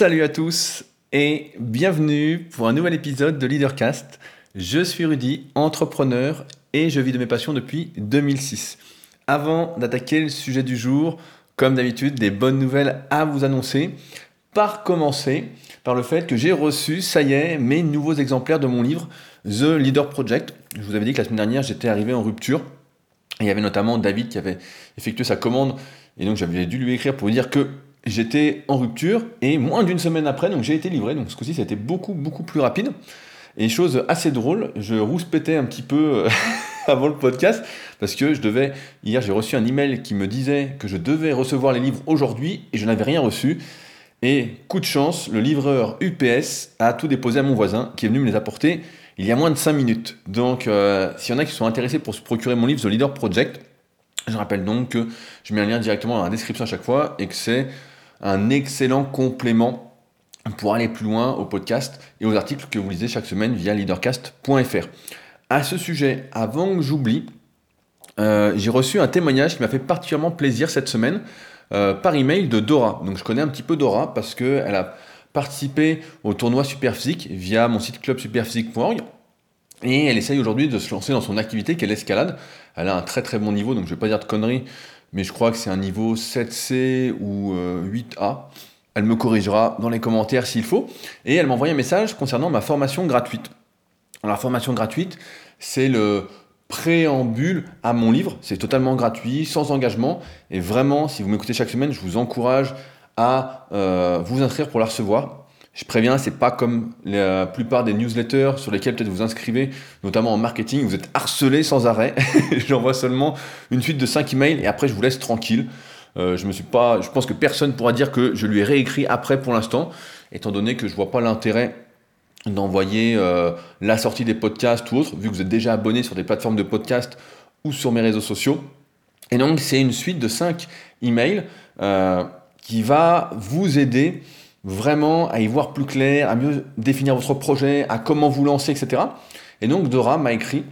Salut à tous et bienvenue pour un nouvel épisode de Leadercast. Je suis Rudy, entrepreneur et je vis de mes passions depuis 2006. Avant d'attaquer le sujet du jour, comme d'habitude, des bonnes nouvelles à vous annoncer. Par commencer par le fait que j'ai reçu, ça y est, mes nouveaux exemplaires de mon livre The Leader Project. Je vous avais dit que la semaine dernière, j'étais arrivé en rupture. il y avait notamment David qui avait effectué sa commande et donc j'avais dû lui écrire pour lui dire que j'étais en rupture et moins d'une semaine après, donc j'ai été livré. Donc ce coup-ci, ça a été beaucoup, beaucoup plus rapide. Et chose assez drôle, je rouspétais un petit peu euh, avant le podcast parce que je devais. Hier, j'ai reçu un email qui me disait que je devais recevoir les livres aujourd'hui et je n'avais rien reçu. Et coup de chance, le livreur UPS a tout déposé à mon voisin qui est venu me les apporter il y a moins de 5 minutes. Donc, euh, s'il y en a qui sont intéressés pour se procurer mon livre The Leader Project, je rappelle donc que je mets un lien directement dans la description à chaque fois et que c'est un excellent complément pour aller plus loin au podcast et aux articles que vous lisez chaque semaine via leadercast.fr. À ce sujet, avant que j'oublie, euh, j'ai reçu un témoignage qui m'a fait particulièrement plaisir cette semaine euh, par email de Dora. Donc je connais un petit peu Dora parce qu'elle a participé au tournoi Superphysique via mon site clubsuperphysique.org et elle essaye aujourd'hui de se lancer dans son activité qui est l'escalade. Elle a un très très bon niveau, donc je vais pas dire de conneries, mais je crois que c'est un niveau 7C ou 8A. Euh, elle me corrigera dans les commentaires s'il faut. Et elle m'a envoyé un message concernant ma formation gratuite. La formation gratuite, c'est le préambule à mon livre. C'est totalement gratuit, sans engagement. Et vraiment, si vous m'écoutez chaque semaine, je vous encourage à euh, vous inscrire pour la recevoir. Je préviens, c'est pas comme la plupart des newsletters sur lesquels peut-être vous inscrivez, notamment en marketing, vous êtes harcelé sans arrêt. J'envoie seulement une suite de 5 emails et après je vous laisse tranquille. Euh, je me suis pas, je pense que personne pourra dire que je lui ai réécrit après pour l'instant, étant donné que je vois pas l'intérêt d'envoyer euh, la sortie des podcasts ou autre, vu que vous êtes déjà abonné sur des plateformes de podcast ou sur mes réseaux sociaux. Et donc c'est une suite de 5 emails euh, qui va vous aider vraiment à y voir plus clair, à mieux définir votre projet, à comment vous lancer, etc. Et donc Dora m'a écrit,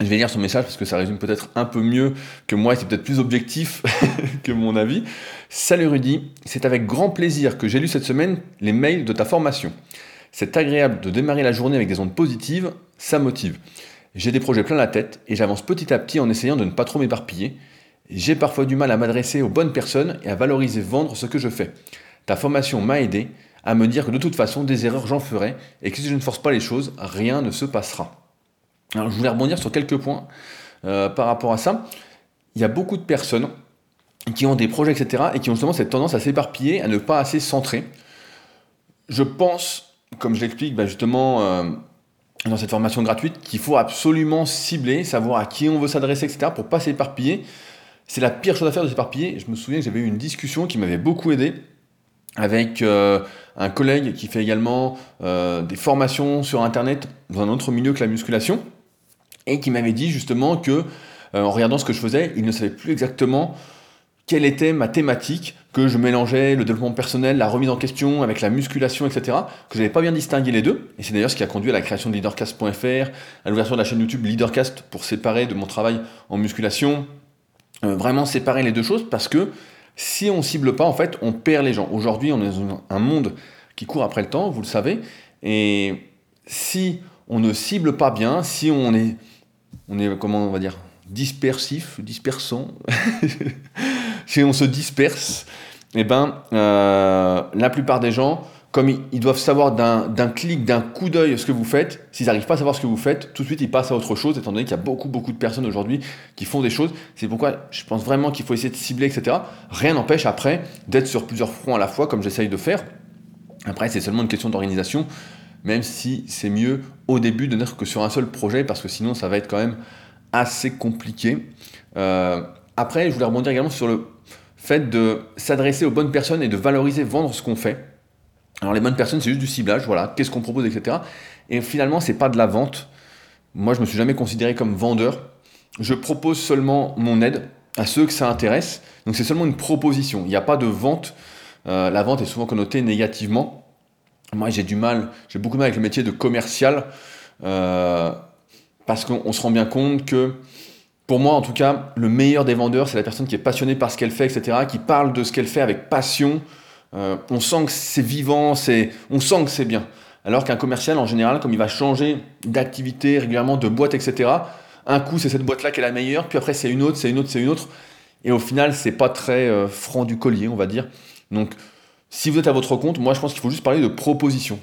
je vais lire son message parce que ça résume peut-être un peu mieux que moi, c'est peut-être plus objectif que mon avis. Salut Rudy, c'est avec grand plaisir que j'ai lu cette semaine les mails de ta formation. C'est agréable de démarrer la journée avec des ondes positives, ça motive. J'ai des projets plein la tête et j'avance petit à petit en essayant de ne pas trop m'éparpiller. J'ai parfois du mal à m'adresser aux bonnes personnes et à valoriser vendre ce que je fais. Ta formation m'a aidé à me dire que de toute façon, des erreurs j'en ferai et que si je ne force pas les choses, rien ne se passera. Alors je voulais rebondir sur quelques points euh, par rapport à ça. Il y a beaucoup de personnes qui ont des projets, etc., et qui ont justement cette tendance à s'éparpiller, à ne pas assez centrer. Je pense, comme je l'explique bah, justement euh, dans cette formation gratuite, qu'il faut absolument cibler, savoir à qui on veut s'adresser, etc., pour pas s'éparpiller. C'est la pire chose à faire de s'éparpiller. Je me souviens que j'avais eu une discussion qui m'avait beaucoup aidé avec euh, un collègue qui fait également euh, des formations sur Internet dans un autre milieu que la musculation, et qui m'avait dit justement que, euh, en regardant ce que je faisais, il ne savait plus exactement quelle était ma thématique, que je mélangeais le développement personnel, la remise en question avec la musculation, etc., que je n'avais pas bien distingué les deux, et c'est d'ailleurs ce qui a conduit à la création de leadercast.fr, à l'ouverture de la chaîne YouTube Leadercast pour séparer de mon travail en musculation, vraiment séparer les deux choses, parce que si on cible pas, en fait, on perd les gens. Aujourd'hui, on est dans un monde qui court après le temps, vous le savez, et si on ne cible pas bien, si on est, on est comment on va dire, dispersif, dispersant, si on se disperse, eh ben, euh, la plupart des gens comme ils doivent savoir d'un clic, d'un coup d'œil ce que vous faites, s'ils n'arrivent pas à savoir ce que vous faites, tout de suite ils passent à autre chose, étant donné qu'il y a beaucoup, beaucoup de personnes aujourd'hui qui font des choses. C'est pourquoi je pense vraiment qu'il faut essayer de cibler, etc. Rien n'empêche après d'être sur plusieurs fronts à la fois, comme j'essaye de faire. Après, c'est seulement une question d'organisation, même si c'est mieux au début de n'être que sur un seul projet, parce que sinon ça va être quand même assez compliqué. Euh, après, je voulais rebondir également sur le fait de s'adresser aux bonnes personnes et de valoriser, vendre ce qu'on fait. Alors les bonnes personnes, c'est juste du ciblage, voilà, qu'est-ce qu'on propose, etc. Et finalement, c'est pas de la vente. Moi, je me suis jamais considéré comme vendeur. Je propose seulement mon aide à ceux que ça intéresse. Donc c'est seulement une proposition. Il n'y a pas de vente. Euh, la vente est souvent connotée négativement. Moi, j'ai du mal, j'ai beaucoup de mal avec le métier de commercial euh, parce qu'on se rend bien compte que, pour moi en tout cas, le meilleur des vendeurs, c'est la personne qui est passionnée par ce qu'elle fait, etc., qui parle de ce qu'elle fait avec passion, on sent que c'est vivant, c'est, on sent que c'est bien. Alors qu'un commercial, en général, comme il va changer d'activité régulièrement, de boîte, etc., un coup, c'est cette boîte-là qui est la meilleure, puis après, c'est une autre, c'est une autre, c'est une autre. Et au final, c'est pas très euh, franc du collier, on va dire. Donc, si vous êtes à votre compte, moi, je pense qu'il faut juste parler de proposition.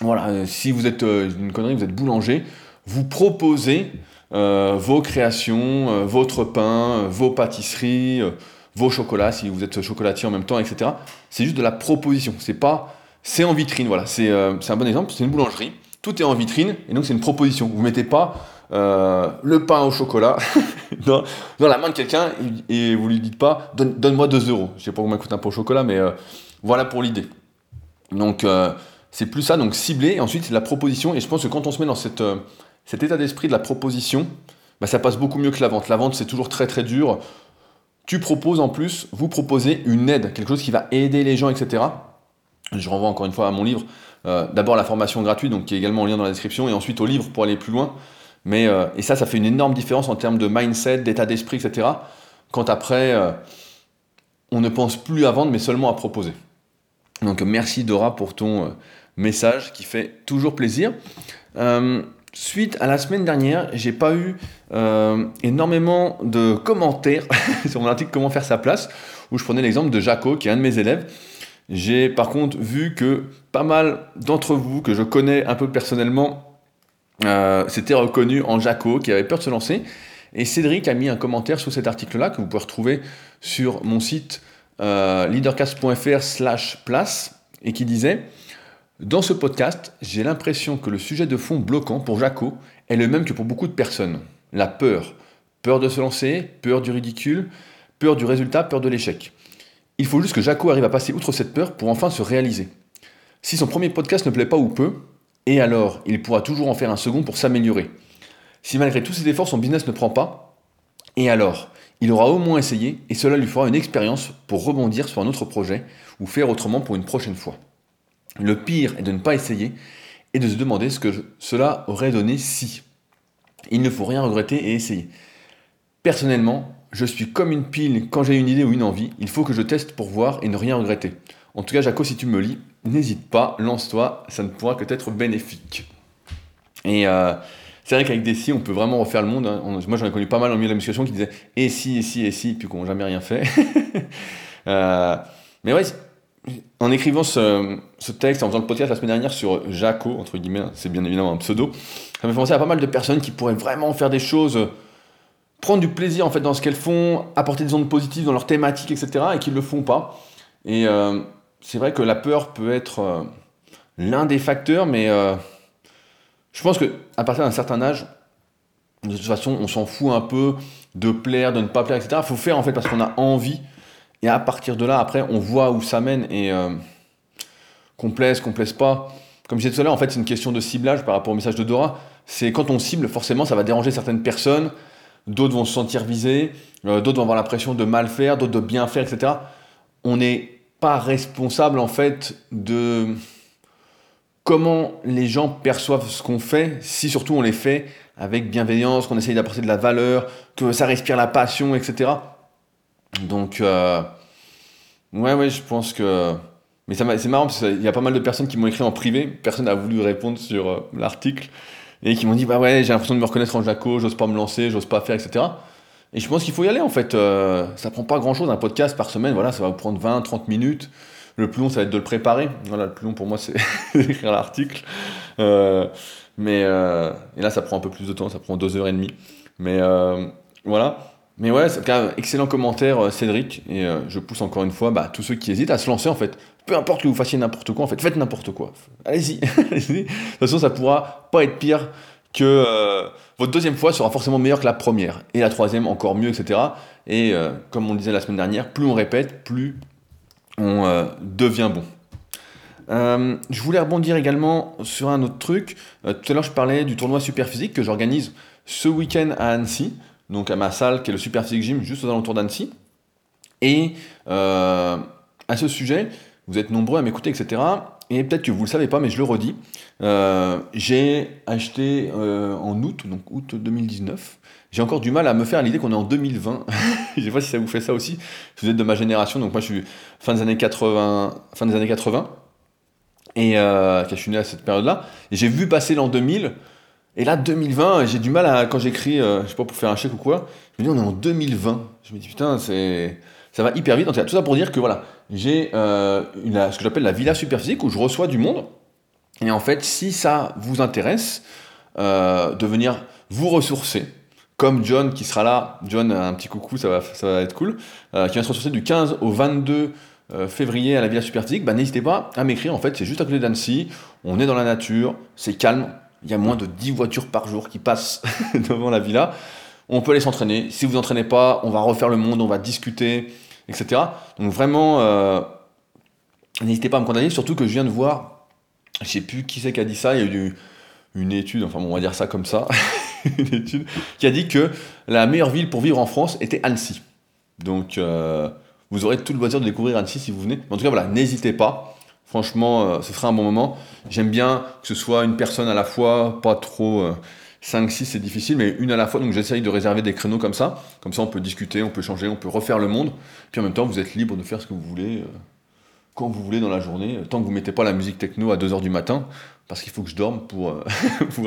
Voilà, euh, si vous êtes euh, une connerie, vous êtes boulanger, vous proposez vos créations, votre pain, vos pâtisseries, vos chocolats, si vous êtes chocolatier en même temps, etc. C'est juste de la proposition. C'est pas, c'est en vitrine. Voilà, c'est un bon exemple. C'est une boulangerie. Tout est en vitrine et donc c'est une proposition. Vous mettez pas euh, le pain au chocolat dans, la main de quelqu'un et, vous lui dites pas donne, moi 2 euros. Je sais pas combien coûte un pain au chocolat, mais euh, voilà pour l'idée. Donc euh, c'est plus ça, donc cibler, et ensuite c'est la proposition. Et je pense que quand on se met dans cette, cet état d'esprit de la proposition, bah, ça passe beaucoup mieux que la vente. La vente c'est toujours très très dur. Tu proposes en plus, vous proposez une aide, quelque chose qui va aider les gens, etc. Je renvoie encore une fois à mon livre. D'abord la formation gratuite, donc qui est également en lien dans la description, et ensuite au livre pour aller plus loin. Mais, euh, et ça, ça fait une énorme différence en termes de mindset, d'état d'esprit, etc. Quand après, euh, on ne pense plus à vendre, mais seulement à proposer. Donc merci Dora pour ton euh, message qui fait toujours plaisir. Suite à la semaine dernière, j'ai pas eu énormément de commentaires sur mon article Comment faire sa place, où je prenais l'exemple de Jaco, qui est un de mes élèves. J'ai par contre vu que pas mal d'entre vous que je connais un peu personnellement euh, c'était reconnu en Jaco, qui avait peur de se lancer. Et Cédric a mis un commentaire sous cet article-là, que vous pouvez retrouver sur mon site euh, leadercast.fr slash place, et qui disait Dans ce podcast, j'ai l'impression que le sujet de fond bloquant pour Jaco est le même que pour beaucoup de personnes. La peur. Peur de se lancer, peur du ridicule, peur du résultat, peur de l'échec. Il faut juste que Jaco arrive à passer outre cette peur pour enfin se réaliser. Si son premier podcast ne plaît pas ou peu, et alors, il pourra toujours en faire un second pour s'améliorer. Si malgré tous ses efforts, son business ne prend pas, et alors, il aura au moins essayé, et cela lui fera une expérience pour rebondir sur un autre projet, ou faire autrement pour une prochaine fois. Le pire est de ne pas essayer, et de se demander ce que cela aurait donné si. Il ne faut rien regretter et essayer. Personnellement, je suis comme une pile quand j'ai une idée ou une envie, il faut que je teste pour voir et ne rien regretter. En tout cas, Jaco, si tu me lis, n'hésite pas, lance-toi, ça ne pourra que être bénéfique. Et euh, c'est vrai qu'avec des si, on peut vraiment refaire le monde. Hein. moi, j'en ai connu pas mal en milieu de la musculation qui disaient et si, et si, et si, puis qu'on n'a jamais rien fait. Euh, mais ouais, en écrivant ce, texte, en faisant le podcast la semaine dernière sur Jaco, entre guillemets, c'est bien évidemment un pseudo, ça m'a fait penser à pas mal de personnes qui pourraient vraiment faire des choses, prendre du plaisir en fait dans ce qu'elles font, apporter des ondes positives dans leur thématique, etc., et qui ne le font pas. Et euh, c'est vrai que la peur peut être euh, l'un des facteurs, mais euh, je pense qu'à partir d'un certain âge, de toute façon, on s'en fout un peu de plaire, de ne pas plaire, etc. Il faut faire en fait parce qu'on a envie. Et à partir de là, après, on voit où ça mène et euh, qu'on plaise, qu'on plaise pas. Comme je disais tout à l'heure, en fait, c'est une question de ciblage par rapport au message de Dora. C'est quand on cible, forcément, ça va déranger certaines personnes. D'autres vont se sentir visés. d'autres vont avoir l'impression de mal faire, d'autres de bien faire, etc. On est pas responsable en fait de comment les gens perçoivent ce qu'on fait, si surtout on les fait avec bienveillance, qu'on essaye d'apporter de la valeur, que ça respire la passion, etc. Donc, euh, ouais, ouais, je pense que. Mais c'est marrant parce qu'il y a pas mal de personnes qui m'ont écrit en privé, personne n'a voulu répondre sur euh, l'article, et qui m'ont dit Bah ouais, j'ai l'impression de me reconnaître en Jaco, j'ose pas me lancer, j'ose pas faire, etc. Et je pense qu'il faut y aller en fait. Euh, ça prend pas grand chose un podcast par semaine, voilà, ça va vous prendre 20, 30 minutes. Le plus long, ça va être de le préparer. Voilà, le plus long pour moi, c'est d'écrire l'article. Mais et là, ça prend un peu plus de temps, ça prend deux heures et demie. Mais voilà. Mais ouais, c'est un excellent commentaire, Cédric. Et je pousse encore une fois bah, tous ceux qui hésitent à se lancer en fait. Peu importe que vous fassiez n'importe quoi, en fait, faites n'importe quoi. Allez-y. de toute façon, ça pourra pas être pire que euh, votre deuxième fois sera forcément meilleure que la première, et la troisième encore mieux, etc. Et euh, comme on le disait la semaine dernière, plus on répète, plus on euh, devient bon. je voulais rebondir également sur un autre truc. tout à l'heure, je parlais du tournoi Super Physique que j'organise ce week-end à Annecy, donc à ma salle qui est le Super Physique Gym, juste aux alentours d'Annecy. Et à ce sujet, vous êtes nombreux à m'écouter, etc. et peut-être que vous ne le savez pas, mais je le redis, euh, j'ai acheté euh, en août, donc août 2019. J'ai encore du mal à me faire l'idée qu'on est en 2020. je ne sais pas si ça vous fait ça aussi. Vous êtes de ma génération, donc moi je suis fin des années 80. Fin des années 80 et euh, je suis né à cette période-là. Et j'ai vu passer l'an 2000. Et là, 2020, j'ai du mal à. Quand j'écris, euh, je sais pas, pour faire un chèque ou quoi, je me dis, on est en 2020. Je me dis, putain, c'est. Ça va hyper vite. En tout ça pour dire que voilà, j'ai euh, ce que j'appelle la villa superphysique où je reçois du monde. Et en fait, si ça vous intéresse, euh, de venir vous ressourcer, comme John qui sera là, John, un petit coucou, ça va, ça va être cool, euh, qui va se ressourcer du 15 au 22 euh, février à la Villa Superphysique, bah, n'hésitez pas à m'écrire. En fait, c'est juste à côté d'Annecy, on est dans la nature, c'est calme, il y a moins de 10 voitures par jour qui passent devant la villa. On peut aller s'entraîner. Si vous entraînez pas, on va refaire le monde, on va discuter, etc. Donc vraiment, euh, n'hésitez pas à me contacter, surtout que je viens de voir, je sais plus qui c'est qui a dit ça, il y a eu une étude, enfin bon, on va dire ça comme ça, qui a dit que la meilleure ville pour vivre en France était Annecy. Donc euh, vous aurez tout le loisir de découvrir Annecy si vous venez. en tout cas, voilà, n'hésitez pas. Franchement, euh, ce sera un bon moment. J'aime bien que ce soit une personne à la fois, pas trop 5, 6, c'est difficile, mais une à la fois. Donc j'essaye de réserver des créneaux comme ça. Comme ça, on peut discuter, on peut changer, on peut refaire le monde. Puis en même temps, vous êtes libre de faire ce que vous voulez, euh, quand vous voulez dans la journée, tant que vous ne mettez pas la musique techno à 2h du matin, parce qu'il faut que je dorme pour, euh,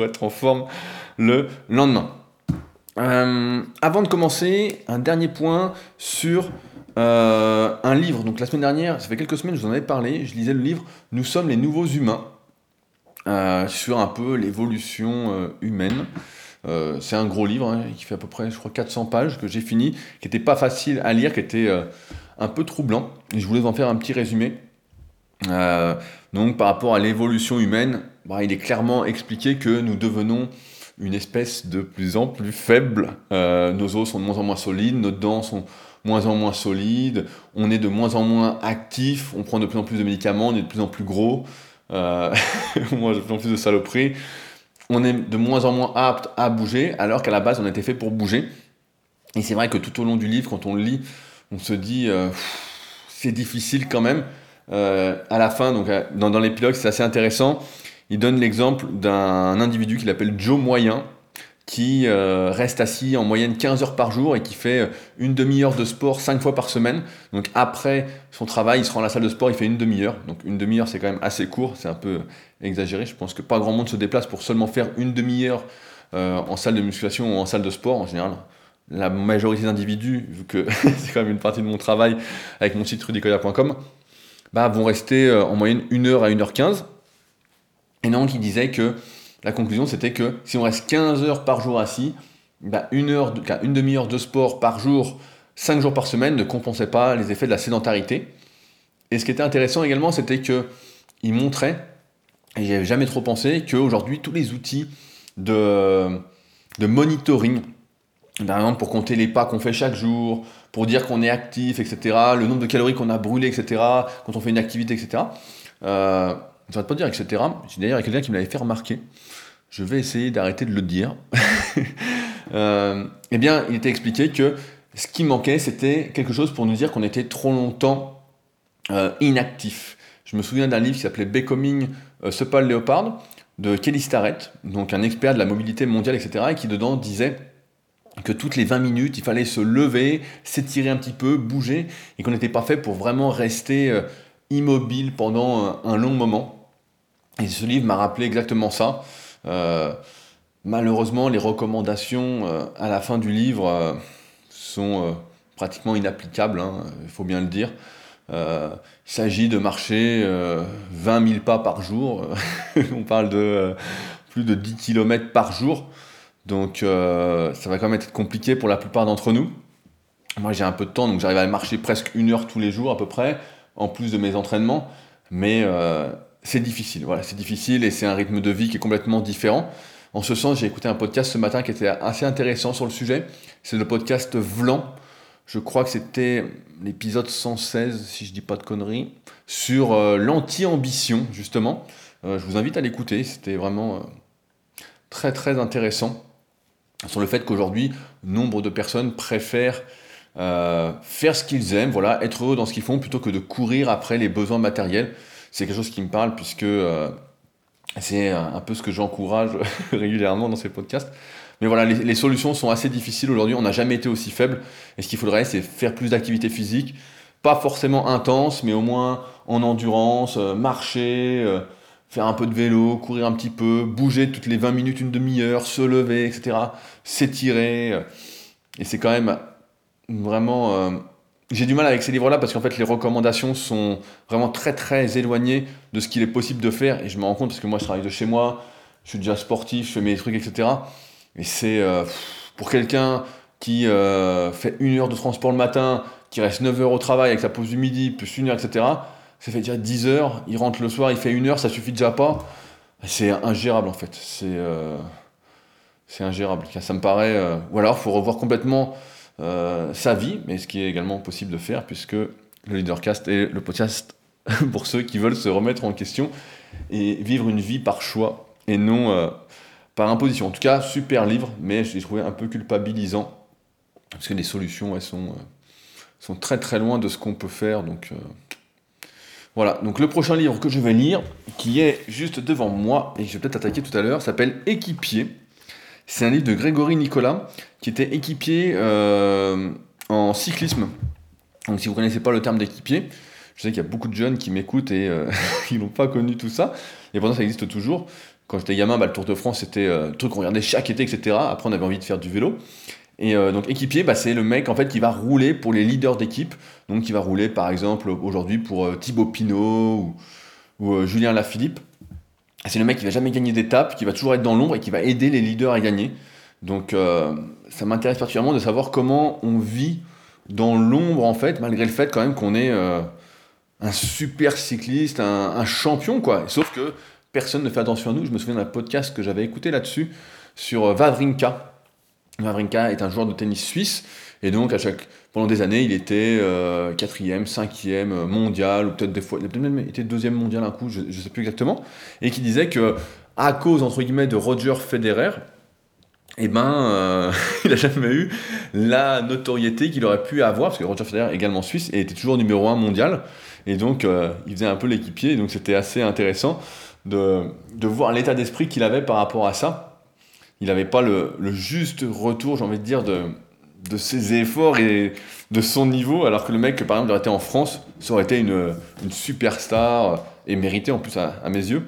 être en forme le lendemain. Euh, avant de commencer, un dernier point sur un livre. Donc la semaine dernière, ça fait quelques semaines, je vous en avais parlé, je lisais le livre Nous sommes les nouveaux humains euh, sur un peu l'évolution euh, humaine. Euh, c'est un gros livre hein, qui fait à peu près, je crois, 400 pages que j'ai fini, qui n'était pas facile à lire, qui était un peu troublant. Je voulais en faire un petit résumé. donc, par rapport à l'évolution humaine, bah, il est clairement expliqué que nous devenons une espèce de plus en plus faible. nos os sont de moins en moins solides, nos dents sont moins en moins solides, on est de moins en moins actif, on prend de plus en plus de médicaments, on est de plus en plus gros. Euh, moi, j'ai plus en plus de saloperies. On est de moins en moins apte à bouger, alors qu'à la base, on était fait pour bouger. Et c'est vrai que tout au long du livre, quand on le lit, on se dit, euh, c'est difficile quand même. Euh, à la fin, donc, dans, dans l'épilogue, c'est assez intéressant. Il donne l'exemple d'un individu qu'il appelle Joe Moyen, qui euh, reste assis en moyenne 15 heures par jour et qui fait euh, une demi-heure de sport 5 fois par semaine. Donc après son travail, il se rend à la salle de sport, il fait une demi-heure. Donc une demi-heure, c'est quand même assez court, c'est un peu exagéré. Je pense que pas grand monde se déplace pour seulement faire une demi-heure euh, en salle de musculation ou en salle de sport en général. La majorité d'individus, vu que c'est quand même une partie de mon travail avec mon site rudicoya.com, bah, vont rester en moyenne 1 heure à 1h15. Et donc il disait que la conclusion, c'était que si on reste 15 heures par jour assis, bah, une, heure une demi-heure de sport par jour, 5 jours par semaine, ne compensait pas les effets de la sédentarité. Et ce qui était intéressant également, c'était qu'il montrait, et j'avais jamais trop pensé, qu'aujourd'hui, tous les outils de, monitoring, par exemple pour compter les pas qu'on fait chaque jour, pour dire qu'on est actif, etc., le nombre de calories qu'on a brûlées, etc., quand on fait une activité, etc., ne pas dire etc. D'ailleurs, il y a quelqu'un qui me l'avait fait remarquer. Je vais essayer d'arrêter de le dire. euh, eh bien, il était expliqué que ce qui manquait, c'était quelque chose pour nous dire qu'on était trop longtemps euh, inactif. Je me souviens d'un livre qui s'appelait Becoming euh, Supple Leopard de Kelly Starrett, donc un expert de la mobilité mondiale, etc., et qui dedans disait que toutes les 20 minutes, il fallait se lever, s'étirer un petit peu, bouger, et qu'on n'était pas fait pour vraiment rester euh, immobile pendant un long moment. Et ce livre m'a rappelé exactement ça. Euh, malheureusement, les recommandations euh, à la fin du livre euh, sont pratiquement inapplicables, hein, il faut bien le dire. il s'agit de marcher 20 000 pas par jour. On parle de plus de 10 km par jour. Donc ça va quand même être compliqué pour la plupart d'entre nous. Moi j'ai un peu de temps, donc j'arrive à marcher presque une heure tous les jours à peu près, en plus de mes entraînements. Mais c'est difficile, voilà, c'est difficile et c'est un rythme de vie qui est complètement différent. En ce sens, j'ai écouté un podcast ce matin qui était assez intéressant sur le sujet. C'est le podcast Vlan. Je crois que c'était l'épisode 116, si je dis pas de conneries, sur euh, l'anti-ambition, justement. Euh, je vous invite à l'écouter, c'était vraiment euh, très très intéressant. Sur le fait qu'aujourd'hui, nombre de personnes préfèrent faire ce qu'ils aiment, voilà, être heureux dans ce qu'ils font, plutôt que de courir après les besoins matériels c'est quelque chose qui me parle puisque c'est un peu ce que j'encourage régulièrement dans ces podcasts. Mais voilà, les, solutions sont assez difficiles aujourd'hui. On n'a jamais été aussi faible. Et ce qu'il faudrait, c'est faire plus d'activité physique. Pas forcément intense, mais au moins en endurance, euh, marcher, euh, faire un peu de vélo, courir un petit peu, bouger toutes les 20 minutes, une demi-heure, se lever, etc. S'étirer. Euh. et c'est quand même vraiment j'ai du mal avec ces livres-là parce qu'en fait les recommandations sont vraiment très très éloignées de ce qu'il est possible de faire et je me rends compte parce que moi je travaille de chez moi, je suis déjà sportif, je fais mes trucs, etc. Et c'est euh, pour quelqu'un qui euh, fait une heure de transport le matin, qui reste 9 heures au travail avec sa pause du midi, plus une heure, etc. Ça fait déjà 10 heures, il rentre le soir, il fait une heure, ça suffit déjà pas. C'est ingérable en fait. C'est euh, ingérable. Ça me paraît. ou alors, il faut revoir complètement euh, sa vie, mais ce qui est également possible de faire, puisque le Leadercast est le podcast pour ceux qui veulent se remettre en question et vivre une vie par choix et non euh, par imposition. En tout cas, super livre, mais je l'ai trouvé un peu culpabilisant, parce que les solutions, elles sont, euh, sont très très loin de ce qu'on peut faire. Donc voilà, donc le prochain livre que je vais lire, qui est juste devant moi, et que je vais peut-être attaquer tout à l'heure, s'appelle Équipier c'est un livre de Grégory Nicolas qui était équipier euh, en cyclisme. Donc si vous ne connaissez pas le terme d'équipier, je sais qu'il y a beaucoup de jeunes qui m'écoutent et euh, qui n'ont pas connu tout ça. Et pourtant ça existe toujours. Quand j'étais gamin, bah, le Tour de France c'était euh, un truc qu'on regardait chaque été, etc. Après on avait envie de faire du vélo. Et donc équipier, bah, c'est le mec en fait qui va rouler pour les leaders d'équipe. Donc qui va rouler par exemple aujourd'hui pour Thibaut Pinot ou, ou Julien Lafilippe c'est le mec qui va jamais gagner d'étape, qui va toujours être dans l'ombre et qui va aider les leaders à gagner. Donc euh, ça m'intéresse particulièrement de savoir comment on vit dans l'ombre en fait, malgré le fait quand même qu'on est euh, un super cycliste, un, champion quoi. Sauf que personne ne fait attention à nous. Je me souviens d'un podcast que j'avais écouté là-dessus sur euh, Vavrinka. Vavrinka est un joueur de tennis suisse et donc à chaque pendant des années, il était euh, quatrième, cinquième euh, mondial, ou peut-être des fois, il a peut-être même été deuxième mondial un coup, je ne sais plus exactement, et qui disait que à cause entre guillemets de Roger Federer, eh ben, euh, il n'a jamais eu la notoriété qu'il aurait pu avoir, parce que Roger Federer, également suisse, et était toujours numéro un mondial, et donc il faisait un peu l'équipier, donc c'était assez intéressant de, de voir l'état d'esprit qu'il avait par rapport à ça. Il n'avait pas le, juste retour, j'ai envie de dire, de, de ses efforts et de son niveau, alors que le mec, par exemple, aurait été en France, ça aurait été une, une superstar et mérité en plus à, mes yeux.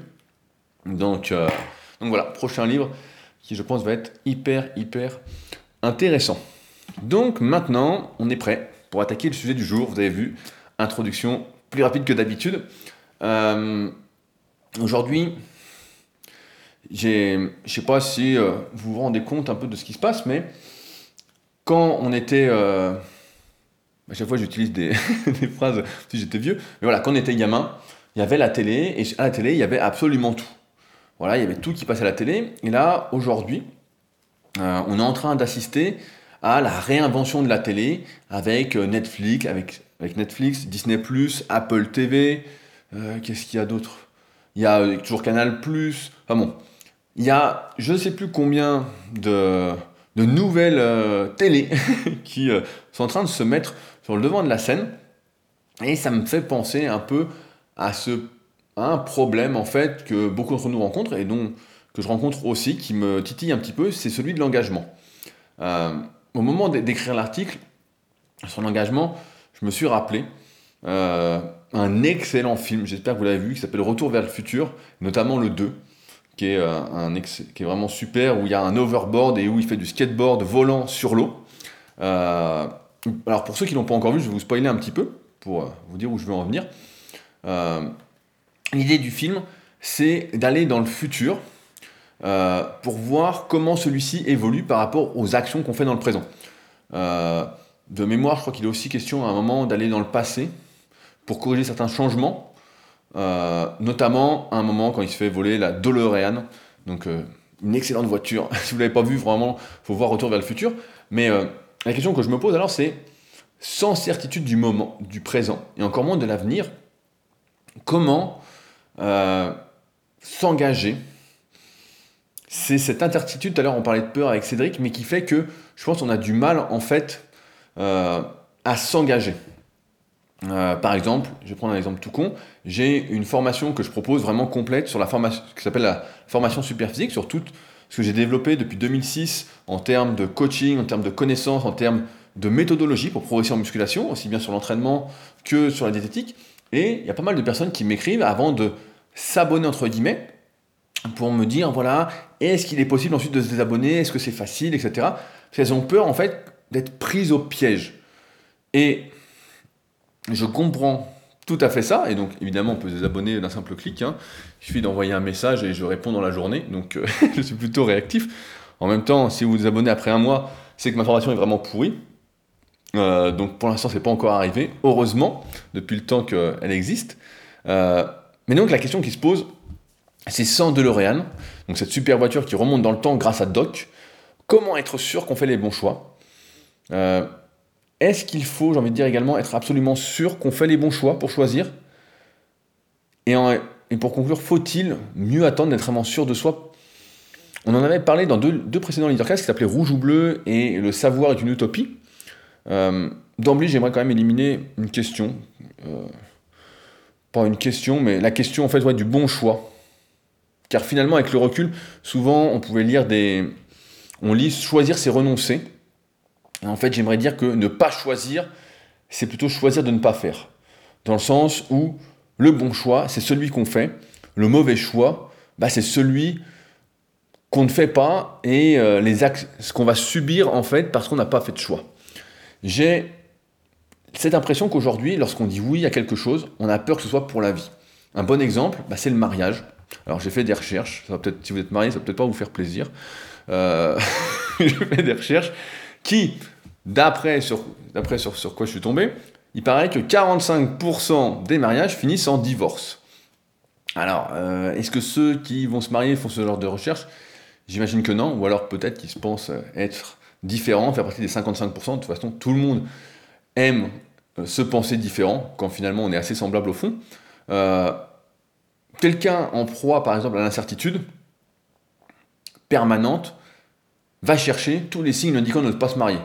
Donc, euh, donc voilà, prochain livre qui je pense va être hyper, hyper intéressant. Donc maintenant, on est prêt pour attaquer le sujet du jour. Vous avez vu, introduction plus rapide que d'habitude. Euh, aujourd'hui, je ne sais pas si euh, vous vous rendez compte un peu de ce qui se passe, mais quand on était. Euh, à chaque fois, j'utilise des, phrases si j'étais vieux. Mais voilà, quand on était gamin, il y avait la télé, et à la télé, il y avait absolument tout. Voilà, il y avait tout qui passait à la télé. Et là, aujourd'hui, euh, on est en train d'assister à la réinvention de la télé avec euh, Netflix, avec, Netflix, Disney, Apple TV. Qu'est-ce qu'il y a d'autre? Il y a toujours Canal. Enfin bon, il y a je ne sais plus combien de de nouvelles euh, télé qui euh, sont en train de se mettre sur le devant de la scène. Et ça me fait penser un peu à, ce, un problème en fait que beaucoup d'entre nous rencontrent et dont que je rencontre aussi, qui me titille un petit peu, c'est celui de l'engagement. Euh, au moment d'écrire l'article sur l'engagement, je me suis rappelé un excellent film, j'espère que vous l'avez vu, qui s'appelle Retour vers le futur, notamment le 2, qui est, euh, un qui est vraiment super, où il y a un overboard et où il fait du skateboard volant sur l'eau. Euh, alors pour ceux qui l'ont pas encore vu, je vais vous spoiler un petit peu pour euh, vous dire où je veux en venir. L'idée du film, c'est d'aller dans le futur pour voir comment celui-ci évolue par rapport aux actions qu'on fait dans le présent. de mémoire, je crois qu'il est aussi question à un moment d'aller dans le passé pour corriger certains changements notamment à un moment quand il se fait voler la DeLorean, donc euh, une excellente voiture. si vous ne l'avez pas vu, vraiment, il faut voir Retour vers le futur. Mais euh, la question que je me pose alors, c'est sans certitude du moment, du présent, et encore moins de l'avenir, comment s'engager? C'est cette incertitude, tout à l'heure on parlait de peur avec Cédric, mais qui fait que je pense qu'on a du mal en fait à s'engager. Euh, par exemple, je vais prendre un exemple tout con, j'ai une formation que je propose vraiment complète sur la formation qui s'appelle la formation super physique sur tout ce que j'ai développé depuis 2006 en termes de coaching, en termes de connaissances, en termes de méthodologie pour progresser en musculation, aussi bien sur l'entraînement que sur la diététique. Et il y a pas mal de personnes qui m'écrivent avant de s'abonner entre guillemets pour me dire voilà, est-ce qu'il est possible ensuite de se désabonner, est-ce que c'est facile, etc. Parce qu'elles ont peur en fait d'être prises au piège. Et je comprends tout à fait ça, et donc évidemment on peut se désabonner d'un simple clic, hein. il suffit d'envoyer un message et je réponds dans la journée, donc euh, je suis plutôt réactif. En même temps, si vous vous abonnez après un mois, c'est que ma formation est vraiment pourrie. Euh, donc pour l'instant, c'est pas encore arrivé, heureusement, depuis le temps qu'elle existe. Euh, mais donc la question qui se pose, c'est sans DeLorean, donc cette super voiture qui remonte dans le temps grâce à Doc, comment être sûr qu'on fait les bons choix? Est-ce qu'il faut, j'ai envie de dire également, être absolument sûr qu'on fait les bons choix pour choisir et, pour conclure, faut-il mieux attendre d'être vraiment sûr de soi? On en avait parlé dans deux, précédents leadercasts qui s'appelaient Rouge ou Bleu et Le savoir est une utopie. Euh, D'emblée, j'aimerais quand même éliminer une question. Euh, pas une question, mais la question fait du bon choix. Car finalement, avec le recul, souvent on pouvait lire des. On lit choisir, c'est renoncer en fait, j'aimerais dire que ne pas choisir, c'est plutôt choisir de ne pas faire. Dans le sens où le bon choix, c'est celui qu'on fait. Le mauvais choix, bah, c'est celui qu'on ne fait pas et euh, les ce qu'on va subir en fait parce qu'on n'a pas fait de choix. J'ai cette impression qu'aujourd'hui, lorsqu'on dit oui à quelque chose, on a peur que ce soit pour la vie. Un bon exemple, bah, c'est le mariage. Alors j'ai fait des recherches, si vous êtes marié, ça va peut-être pas vous faire plaisir. Euh, j'ai fait des recherches qui, d'après sur, quoi je suis tombé, il paraît que 45% des mariages finissent en divorce. Alors, euh, est-ce que ceux qui vont se marier font ce genre de recherche? J'imagine que non, ou alors peut-être qu'ils se pensent être différents, faire partie des 55%. De toute façon, tout le monde aime euh, se penser différent, quand finalement on est assez semblable au fond. Euh, quelqu'un en proie, par exemple, à l'incertitude permanente, va chercher tous les signes indiquant de ne pas se marier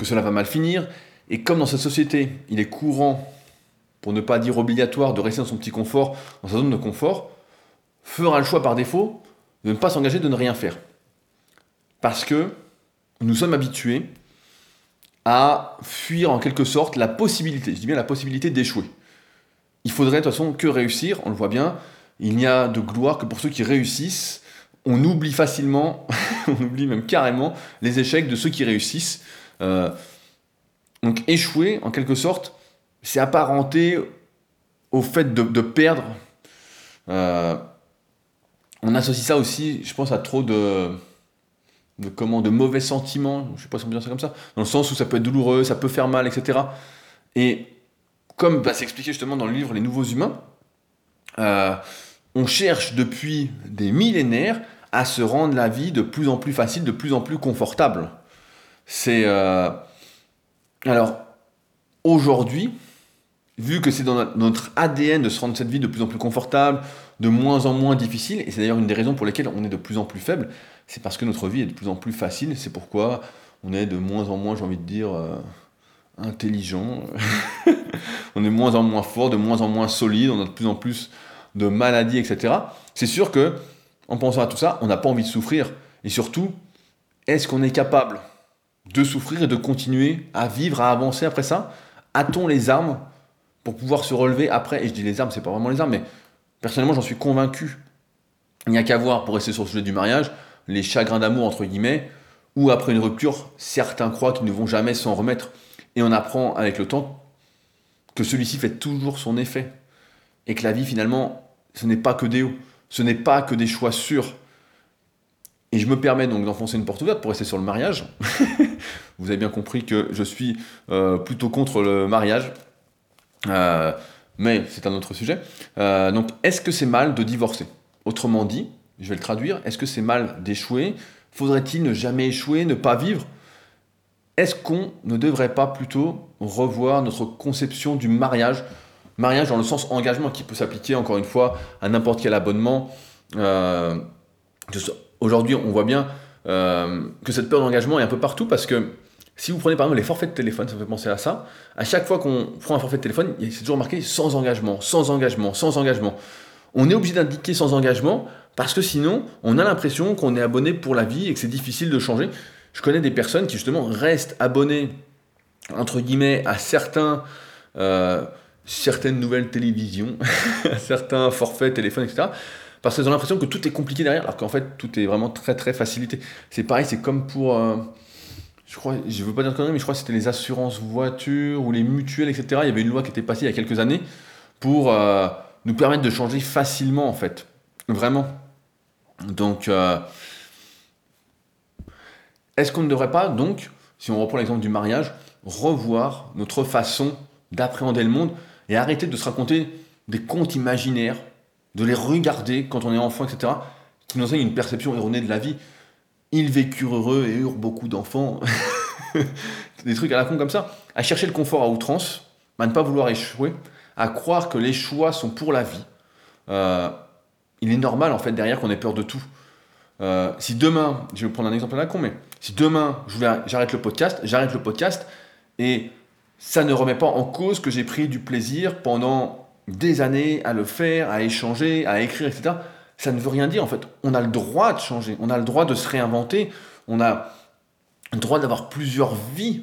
que cela va mal finir. Et comme dans cette société, il est courant, pour ne pas dire obligatoire, de rester dans son petit confort, dans sa zone de confort, fera le choix par défaut de ne pas s'engager, de ne rien faire. Parce que nous sommes habitués à fuir en quelque sorte la possibilité, je dis bien la possibilité d'échouer. Il faudrait de toute façon que réussir, on le voit bien, il n'y a de gloire que pour ceux qui réussissent. On oublie facilement, on oublie même carrément les échecs de ceux qui réussissent. Euh, donc échouer, en quelque sorte, c'est apparenté au fait de, perdre. Euh, on associe ça aussi, je pense, à trop de, comment, de mauvais sentiments, je sais pas si on peut dire ça comme ça, dans le sens où ça peut être douloureux, ça peut faire mal, etc. Et comme c'est expliqué justement dans le livre Les Nouveaux Humains, euh, on cherche depuis des millénaires à se rendre la vie de plus en plus facile, de plus en plus confortable. C'est. Euh, alors, aujourd'hui, vu que c'est dans notre ADN de se rendre cette vie de plus en plus confortable, de moins en moins difficile, et c'est d'ailleurs une des raisons pour lesquelles on est de plus en plus faible, c'est parce que notre vie est de plus en plus facile, c'est pourquoi on est de moins en moins, j'ai envie de dire, euh, intelligent, on est de moins en moins fort, de moins en moins solide, on a de plus en plus de maladies, etc. C'est sûr que, en pensant à tout ça, on n'a pas envie de souffrir, et surtout, est-ce qu'on est capable de souffrir et de continuer à vivre, à avancer après ça? A-t-on les armes pour pouvoir se relever après? Et je dis les armes, c'est pas vraiment les armes, mais personnellement, j'en suis convaincu. Il n'y a qu'à voir, pour rester sur le sujet du mariage, les chagrins d'amour, entre guillemets, ou après une rupture, certains croient qu'ils ne vont jamais s'en remettre. Et on apprend avec le temps que celui-ci fait toujours son effet. Et que la vie, finalement, ce n'est pas que des hauts, ce n'est pas que des choix sûrs. Et je me permets donc d'enfoncer une porte ouverte pour rester sur le mariage. Vous avez bien compris que je suis euh, plutôt contre le mariage. Euh, mais c'est un autre sujet. Euh, donc, est-ce que c'est mal de divorcer? Autrement dit, je vais le traduire, est-ce que c'est mal d'échouer? Faudrait-il ne jamais échouer, ne pas vivre? Est-ce qu'on ne devrait pas plutôt revoir notre conception du mariage? Mariage dans le sens engagement qui peut s'appliquer, encore une fois, à n'importe quel abonnement. Aujourd'hui, on voit bien euh, que cette peur d'engagement est un peu partout parce que Si vous prenez par exemple les forfaits de téléphone, ça me fait penser à ça, à chaque fois qu'on prend un forfait de téléphone, c'est toujours marqué sans engagement, sans engagement, sans engagement. On est obligé d'indiquer sans engagement parce que sinon, on a l'impression qu'on est abonné pour la vie et que c'est difficile de changer. Je connais des personnes qui justement restent abonnées, entre guillemets, à certains, euh, certaines nouvelles télévisions, certains forfaits, téléphones, etc. Parce qu'elles ont l'impression que tout est compliqué derrière, alors qu'en fait, tout est vraiment très très facilité. C'est pareil, c'est comme pour... Euh, je crois, je veux pas dire conneries, mais je crois que c'était les assurances voitures ou les mutuelles, etc. Il y avait une loi qui était passée il y a quelques années pour euh, nous permettre de changer facilement, en fait. Vraiment. Donc, euh, est-ce qu'on ne devrait pas, donc, si on reprend l'exemple du mariage, revoir notre façon d'appréhender le monde et arrêter de se raconter des contes imaginaires, de les regarder quand on est enfant, etc., qui nous enseignent une perception erronée de la vie ils vécurent heureux et eurent beaucoup d'enfants. des trucs à la con comme ça. À chercher le confort à outrance, à ne pas vouloir échouer, à croire que les choix sont pour la vie. Euh, il est normal en fait derrière qu'on ait peur de tout. Euh, si demain, je vais prendre un exemple à la con, mais si demain j'arrête le podcast, j'arrête le podcast et ça ne remet pas en cause que j'ai pris du plaisir pendant des années à le faire, à échanger, à écrire, etc ça ne veut rien dire en fait. On a le droit de changer, on a le droit de se réinventer, on a le droit d'avoir plusieurs vies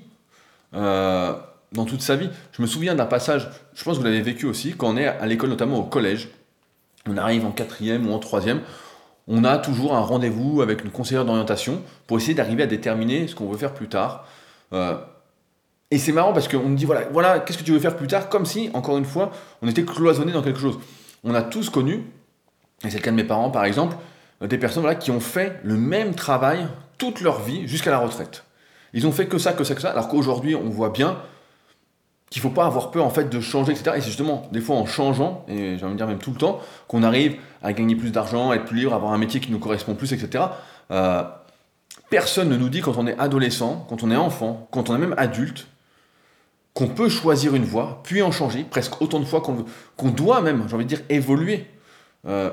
euh, dans toute sa vie. Je me souviens d'un passage, je pense que vous l'avez vécu aussi, quand on est à l'école, notamment au collège, on arrive en quatrième ou en troisième, on a toujours un rendez-vous avec une conseillère d'orientation pour essayer d'arriver à déterminer ce qu'on veut faire plus tard. Euh, et c'est marrant parce qu'on me dit voilà, voilà, qu'est-ce que tu veux faire plus tard? Comme si, encore une fois, on était cloisonné dans quelque chose. On a tous connu et c'est le cas de mes parents par exemple, des personnes voilà, qui ont fait le même travail toute leur vie jusqu'à la retraite. Ils ont fait que ça, que ça, que ça, alors qu'aujourd'hui on voit bien qu'il ne faut pas avoir peur en fait de changer, etc. Et c'est justement des fois en changeant, et j'ai envie de dire même tout le temps, qu'on arrive à gagner plus d'argent, être plus libre, avoir un métier qui nous correspond plus, etc. Euh, personne ne nous dit quand on est adolescent, quand on est enfant, quand on est même adulte, qu'on peut choisir une voie, puis en changer presque autant de fois qu'on qu'on doit même, j'ai envie de dire, évoluer. Euh,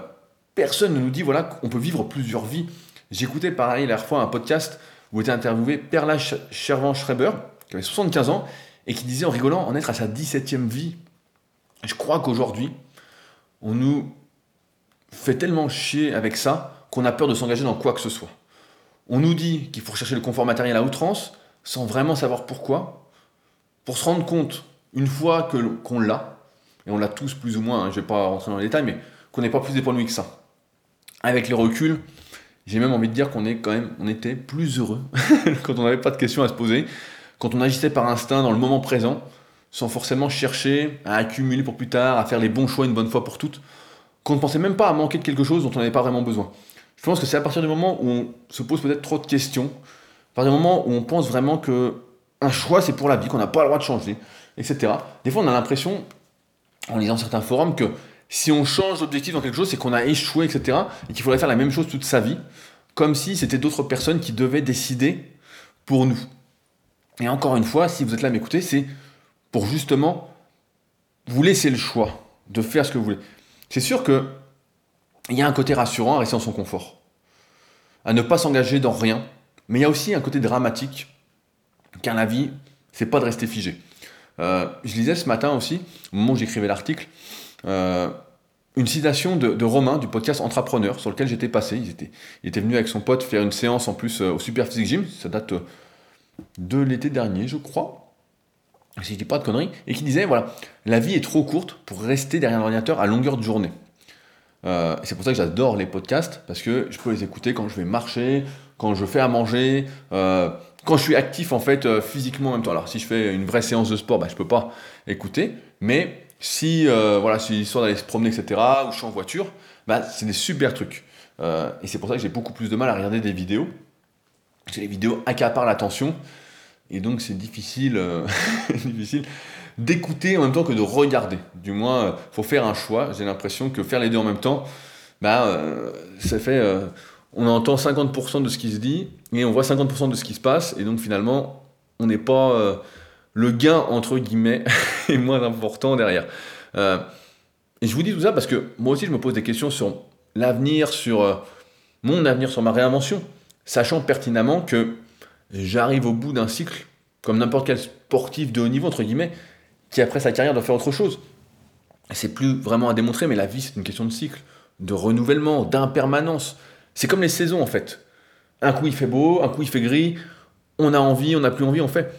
personne ne nous dit voilà qu'on peut vivre plusieurs vies. J'écoutais pareil la fois un podcast où était interviewé Perla Chervan Schreiber, qui avait 75 ans, et qui disait en rigolant en être à sa 17e vie. Je crois qu'aujourd'hui, on nous fait tellement chier avec ça qu'on a peur de s'engager dans quoi que ce soit. On nous dit qu'il faut rechercher le confort matériel à outrance, sans vraiment savoir pourquoi, pour se rendre compte, une fois qu'on l'a, et on l'a tous plus ou moins, hein, je ne vais pas rentrer dans les détails, mais qu'on n'est pas plus épanoui que ça avec le recul, j'ai même envie de dire qu'on est quand même, on était plus heureux quand on n'avait pas de questions à se poser, quand on agissait par instinct dans le moment présent, sans forcément chercher à accumuler pour plus tard, à faire les bons choix une bonne fois pour toutes, qu'on ne pensait même pas à manquer de quelque chose dont on n'avait pas vraiment besoin. Je pense que c'est à partir du moment où on se pose peut-être trop de questions, à partir du moment où on pense vraiment que un choix c'est pour la vie, qu'on n'a pas le droit de changer, etc. Des fois on a l'impression, en lisant certains forums, que si on change d'objectif dans quelque chose, c'est qu'on a échoué, etc. Et qu'il faudrait faire la même chose toute sa vie, comme si c'était d'autres personnes qui devaient décider pour nous. Et encore une fois, si vous êtes là à m'écouter, c'est pour justement vous laisser le choix de faire ce que vous voulez. C'est sûr que il y a un côté rassurant à rester dans son confort, à ne pas s'engager dans rien, mais il y a aussi un côté dramatique, car la vie, c'est pas de rester figé. Euh, je lisais ce matin aussi, au moment où j'écrivais l'article, euh, une citation de, Romain du podcast Entrepreneur sur lequel j'étais passé. Il était, venu avec son pote faire une séance en plus euh, au Super Physique Gym. Ça date de l'été dernier, je crois. Si je dis pas de conneries. Et qui disait voilà, la vie est trop courte pour rester derrière l'ordinateur à longueur de journée. c'est pour ça que j'adore les podcasts parce que je peux les écouter quand je vais marcher, quand je fais à manger, quand je suis actif en fait physiquement en même temps. Alors si je fais une vraie séance de sport, bah, je peux pas écouter, mais si euh, voilà, si l'histoire d'aller se promener, etc., ou je suis en voiture, bah, c'est des super trucs. Euh, et c'est pour ça que j'ai beaucoup plus de mal à regarder des vidéos. Parce que les vidéos accaparent l'attention. Et donc c'est difficile, euh, difficile d'écouter en même temps que de regarder. Du moins, il faut faire un choix. J'ai l'impression que faire les deux en même temps, bah, ça fait. On entend 50% de ce qui se dit et on voit 50% de ce qui se passe. Et donc finalement, on n'est pas le gain, entre guillemets, est moins important derrière. Euh, et je vous dis tout ça parce que moi aussi, je me pose des questions sur l'avenir, sur euh, mon avenir, sur ma réinvention, sachant pertinemment que j'arrive au bout d'un cycle comme n'importe quel sportif de haut niveau, entre guillemets, qui après sa carrière doit faire autre chose. C'est plus vraiment à démontrer, mais la vie, c'est une question de cycle, de renouvellement, d'impermanence. C'est comme les saisons, en fait. Un coup, il fait beau, un coup, il fait gris, on a envie, on n'a plus envie, on fait.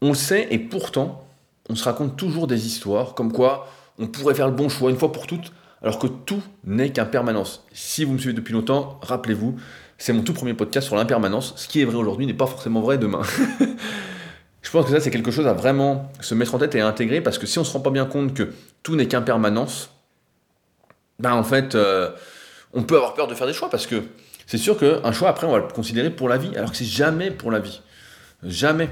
On le sait, et pourtant, on se raconte toujours des histoires, comme quoi on pourrait faire le bon choix une fois pour toutes, alors que tout n'est qu'impermanence. Si vous me suivez depuis longtemps, rappelez-vous, c'est mon tout premier podcast sur l'impermanence. Ce qui est vrai aujourd'hui n'est pas forcément vrai demain. Je pense que ça, c'est quelque chose à vraiment se mettre en tête et à intégrer, parce que si on ne se rend pas bien compte que tout n'est qu'impermanence, ben en fait, euh, on peut avoir peur de faire des choix, parce que c'est sûr qu'un choix, après, on va le considérer pour la vie, alors que c'est jamais pour la vie. Jamais.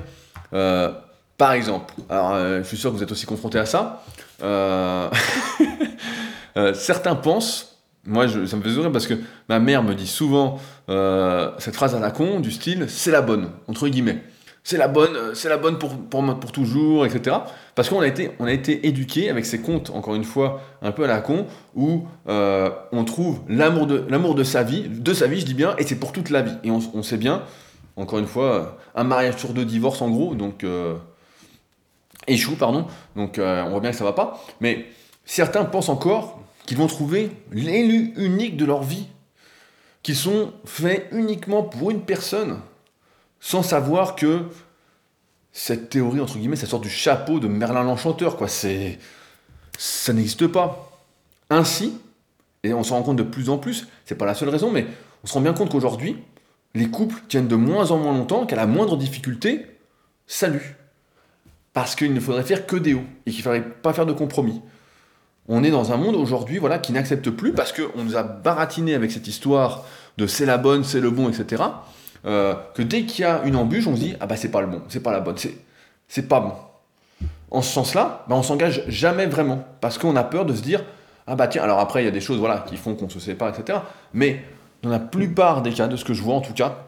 Euh, par exemple, alors euh, je suis sûr que vous êtes aussi confronté à ça, certains pensent moi, ça me fait sourire parce que ma mère me dit souvent euh, cette phrase à la con du style c'est la bonne, entre guillemets. C'est la bonne, euh, c'est la bonne pour, toujours, etc. Parce qu'on a été, on éduqué avec ces contes, encore une fois, un peu à la con, où euh, on trouve l'amour de, sa vie, de sa vie, je dis bien, et c'est pour toute la vie. Et on, sait bien, encore une fois, un mariage sur deux divorce en gros, donc échoue, pardon. Donc on voit bien que ça va pas. Mais certains pensent encore qu'ils vont trouver l'élu unique de leur vie, qui sont faits uniquement pour une personne, sans savoir que cette théorie, entre guillemets, ça sort du chapeau de Merlin l'Enchanteur, quoi. C'est... Ça n'existe pas. Ainsi, et on s'en rend compte de plus en plus, c'est pas la seule raison, mais on se rend bien compte qu'aujourd'hui, les couples tiennent de moins en moins longtemps, qu'à la moindre difficulté, salut. Parce qu'il ne faudrait faire que des hauts, et qu'il ne faudrait pas faire de compromis on est dans un monde aujourd'hui voilà, qui n'accepte plus parce qu'on nous a baratiné avec cette histoire de c'est la bonne, c'est le bon, etc. Euh, que dès qu'il y a une embûche, on se dit ah bah c'est pas le bon, c'est pas la bonne, c'est, c'est pas bon. En ce sens-là, bah, on s'engage jamais vraiment parce qu'on a peur de se dire ah bah tiens, alors après il y a des choses voilà, qui font qu'on se sépare, etc. Mais dans la plupart des cas, de ce que je vois en tout cas,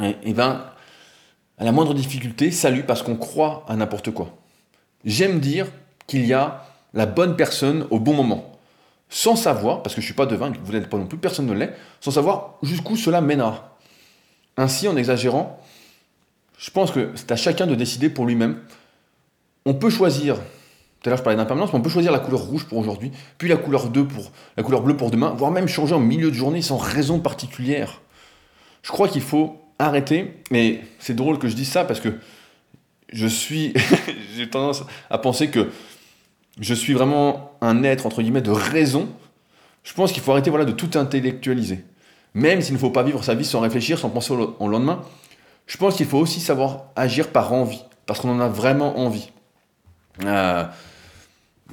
et, eh, eh ben, à la moindre difficulté, salut parce qu'on croit à n'importe quoi. J'aime dire qu'il y a la bonne personne au bon moment. Sans savoir, parce que je ne suis pas devin, vous n'êtes pas non plus, personne ne l'est, sans savoir jusqu'où cela mènera. Ainsi, en exagérant, je pense que c'est à chacun de décider pour lui-même. On peut choisir, tout à l'heure je parlais d'impermanence, mais on peut choisir la couleur rouge pour aujourd'hui, puis la couleur, 2 pour, la couleur bleue pour demain, voire même changer en milieu de journée sans raison particulière. Je crois qu'il faut arrêter, mais c'est drôle que je dise ça parce que je suis, j'ai tendance à penser que je suis vraiment un être, entre guillemets, de raison, je pense qu'il faut arrêter voilà, de tout intellectualiser. Même s'il ne faut pas vivre sa vie sans réfléchir, sans penser au lendemain, je pense qu'il faut aussi savoir agir par envie, parce qu'on en a vraiment envie. Euh,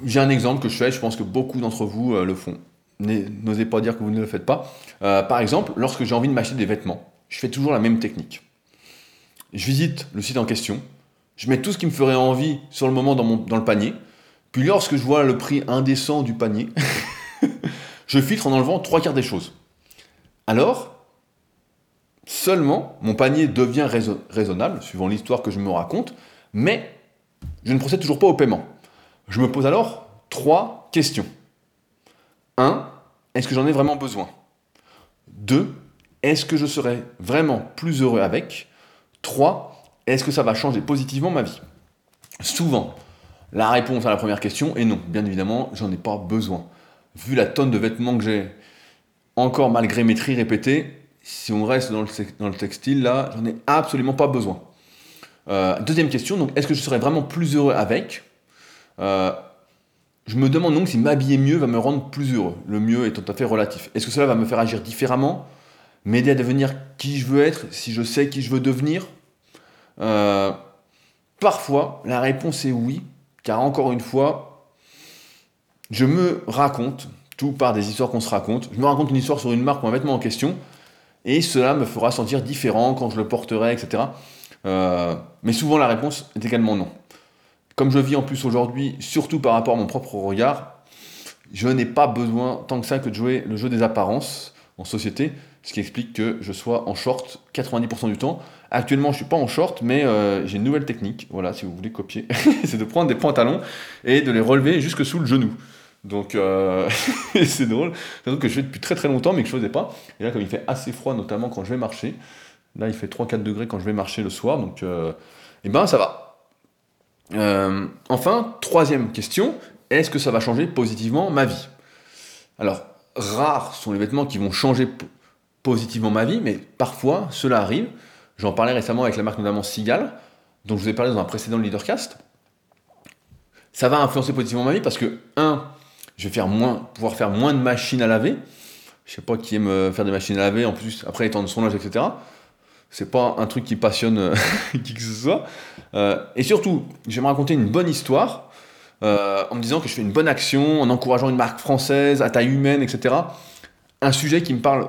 j'ai un exemple que je fais, je pense que beaucoup d'entre vous euh, le font. N'osez pas dire que vous ne le faites pas. Euh, par exemple, lorsque j'ai envie de m'acheter des vêtements, je fais toujours la même technique. Je visite le site en question, je mets tout ce qui me ferait envie sur le moment dans, dans le panier, puis lorsque je vois le prix indécent du panier, je filtre en enlevant trois quarts des choses. Alors, seulement mon panier devient raisonnable, suivant l'histoire que je me raconte, mais je ne procède toujours pas au paiement. Je me pose alors trois questions. 1. Est-ce que j'en ai vraiment besoin? 2. Est-ce que je serai vraiment plus heureux avec? 3. Est-ce que ça va changer positivement ma vie? Souvent, la réponse à la première question est non. Bien évidemment, j'en ai pas besoin. Vu la tonne de vêtements que j'ai, encore malgré mes tris répétés, si on reste dans le, textile, là, j'en ai absolument pas besoin. Euh, deuxième question, donc est-ce que je serais vraiment plus heureux avec? Euh, Je me demande donc si m'habiller mieux va me rendre plus heureux. Le mieux est tout à fait relatif. Est-ce que cela va me faire agir différemment M'aider à devenir qui je veux être, si je sais qui je veux devenir? Euh, Parfois, la réponse est oui, car encore une fois, je me raconte, tout par des histoires qu'on se raconte, je me raconte une histoire sur une marque ou un vêtement en question, et cela me fera sentir différent quand je le porterai, etc. Euh, mais souvent la réponse est également non. Comme je vis en plus aujourd'hui, surtout par rapport à mon propre regard, je n'ai pas besoin tant que ça que de jouer le jeu des apparences en société, ce qui explique que je sois en short 90% du temps. Actuellement, je suis pas en short, mais euh, j'ai une nouvelle technique, voilà, si vous voulez copier, c'est de prendre des pantalons et de les relever jusque sous le genou. Donc euh, c'est drôle, c'est un truc que je fais depuis très très longtemps, mais que je faisais pas. Et là, comme il fait assez froid, notamment quand je vais marcher, là il fait 3-4 degrés quand je vais marcher le soir, donc euh, Eh ben ça va. Euh, enfin, troisième question, est-ce que ça va changer positivement ma vie? Alors, rares sont les vêtements qui vont changer positivement ma vie, mais parfois cela arrive. J'en parlais récemment avec la marque notamment Sigal, dont je vous ai parlé dans un précédent Leadercast. Ça va influencer positivement ma vie parce que, un, je vais faire moins, pouvoir faire moins de machines à laver. Je sais pas qui aime euh, faire des machines à laver, en plus, après étant de son âge, etc. C'est pas un truc qui passionne euh, qui que ce soit. Euh, et surtout, je vais me raconter une bonne histoire en me disant que je fais une bonne action, en encourageant une marque française à taille humaine, etc. Un sujet qui me parle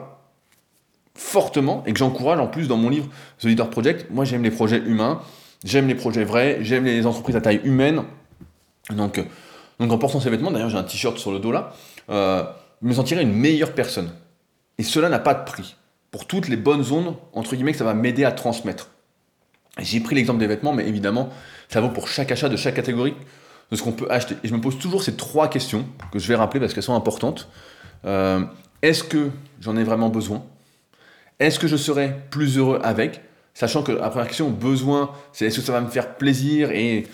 fortement et que j'encourage en plus dans mon livre The Leader Project. Moi, j'aime les projets humains, j'aime les projets vrais, j'aime les entreprises à taille humaine. Donc, donc en portant ces vêtements, d'ailleurs j'ai un t-shirt sur le dos là, euh, me sentirais une meilleure personne. Et cela n'a pas de prix. Pour toutes les bonnes ondes, entre guillemets, que ça va m'aider à transmettre. J'ai pris l'exemple des vêtements, mais évidemment, ça vaut pour chaque achat de chaque catégorie de ce qu'on peut acheter. Et je me pose toujours ces trois questions que je vais rappeler parce qu'elles sont importantes. Euh, est-ce que j'en ai vraiment besoin? Est-ce que je serai plus heureux avec? Sachant que la première question, besoin, c'est est-ce que ça va me faire plaisir? Et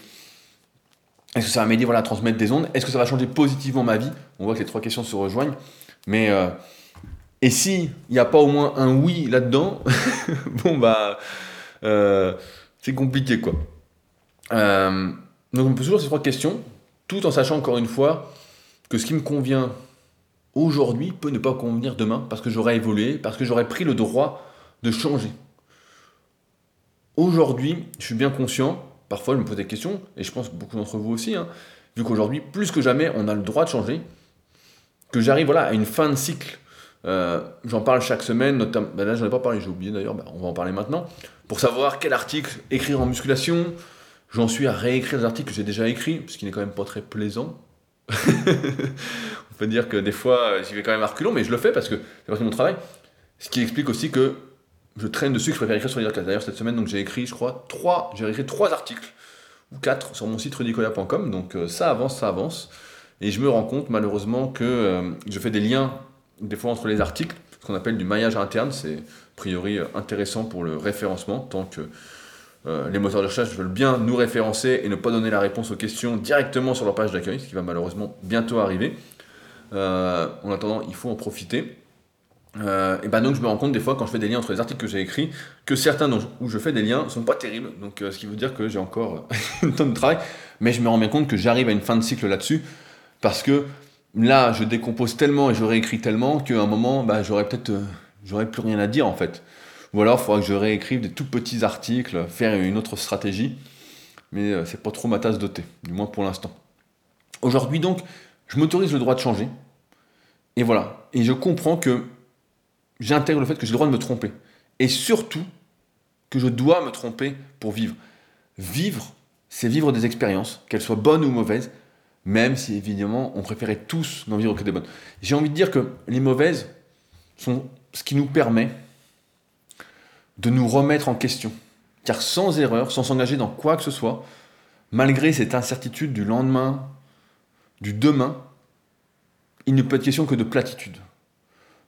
est-ce que ça va m'aider voilà, à transmettre des ondes? Est-ce que ça va changer positivement ma vie? On voit que les trois questions se rejoignent. Mais euh, et si il n'y a pas au moins un oui là-dedans, bon bah euh, c'est compliqué quoi. Euh, donc on peut toujours ces trois questions, tout en sachant encore une fois que ce qui me convient aujourd'hui peut ne pas convenir demain parce que j'aurais évolué, parce que j'aurais pris le droit de changer. Aujourd'hui, je suis bien conscient parfois je me pose des questions, et je pense beaucoup d'entre vous aussi, hein, vu qu'aujourd'hui, plus que jamais, on a le droit de changer, que j'arrive voilà, à une fin de cycle. Euh, j'en parle chaque semaine, notamment, ben là j'en ai pas parlé, j'ai oublié d'ailleurs, ben, on va en parler maintenant, pour savoir quel article écrire en musculation. J'en suis à réécrire des articles que j'ai déjà écrits, ce qui n'est quand même pas très plaisant. on peut dire que des fois j'y vais quand même à reculons, mais je le fais parce que c'est partie de mon travail. Ce qui explique aussi que je traîne dessus, je préfère écrire sur Leadercast. D'ailleurs, cette semaine, j'ai écrit, je crois, trois, j'ai écrit trois articles, ou quatre, sur mon site rudicola.com. Donc euh, ça avance, ça avance. Et je me rends compte, malheureusement, que euh, je fais des liens, des fois, entre les articles, ce qu'on appelle du maillage interne. C'est a priori euh, intéressant pour le référencement, tant que les moteurs de recherche veulent bien nous référencer et ne pas donner la réponse aux questions directement sur leur page d'accueil, ce qui va malheureusement bientôt arriver. en attendant, il faut en profiter. Euh, et ben donc je me rends compte des fois quand je fais des liens entre les articles que j'ai écrits que certains où je fais des liens sont pas terribles. Donc euh, ce qui veut dire que j'ai encore une tonne de travail. Mais je me rends bien compte que j'arrive à une fin de cycle là-dessus. Parce que là je décompose tellement et je réécris tellement qu'à un moment bah, j'aurais peut-être euh, j'aurais plus rien à dire en fait. Ou alors il faudra que je réécrive des tout petits articles faire une autre stratégie. Mais c'est pas trop ma tasse de thé du moins pour l'instant. Aujourd'hui donc je m'autorise le droit de changer. Et voilà. Et je comprends que j'intègre le fait que j'ai le droit de me tromper. Et surtout, que je dois me tromper pour vivre. Vivre, c'est vivre des expériences, qu'elles soient bonnes ou mauvaises, même si évidemment on préférait tous n'en vivre que des bonnes. J'ai envie de dire que les mauvaises sont ce qui nous permet de nous remettre en question. Car sans erreur, sans s'engager dans quoi que ce soit, malgré cette incertitude du lendemain, du demain, il ne peut être question que de platitude.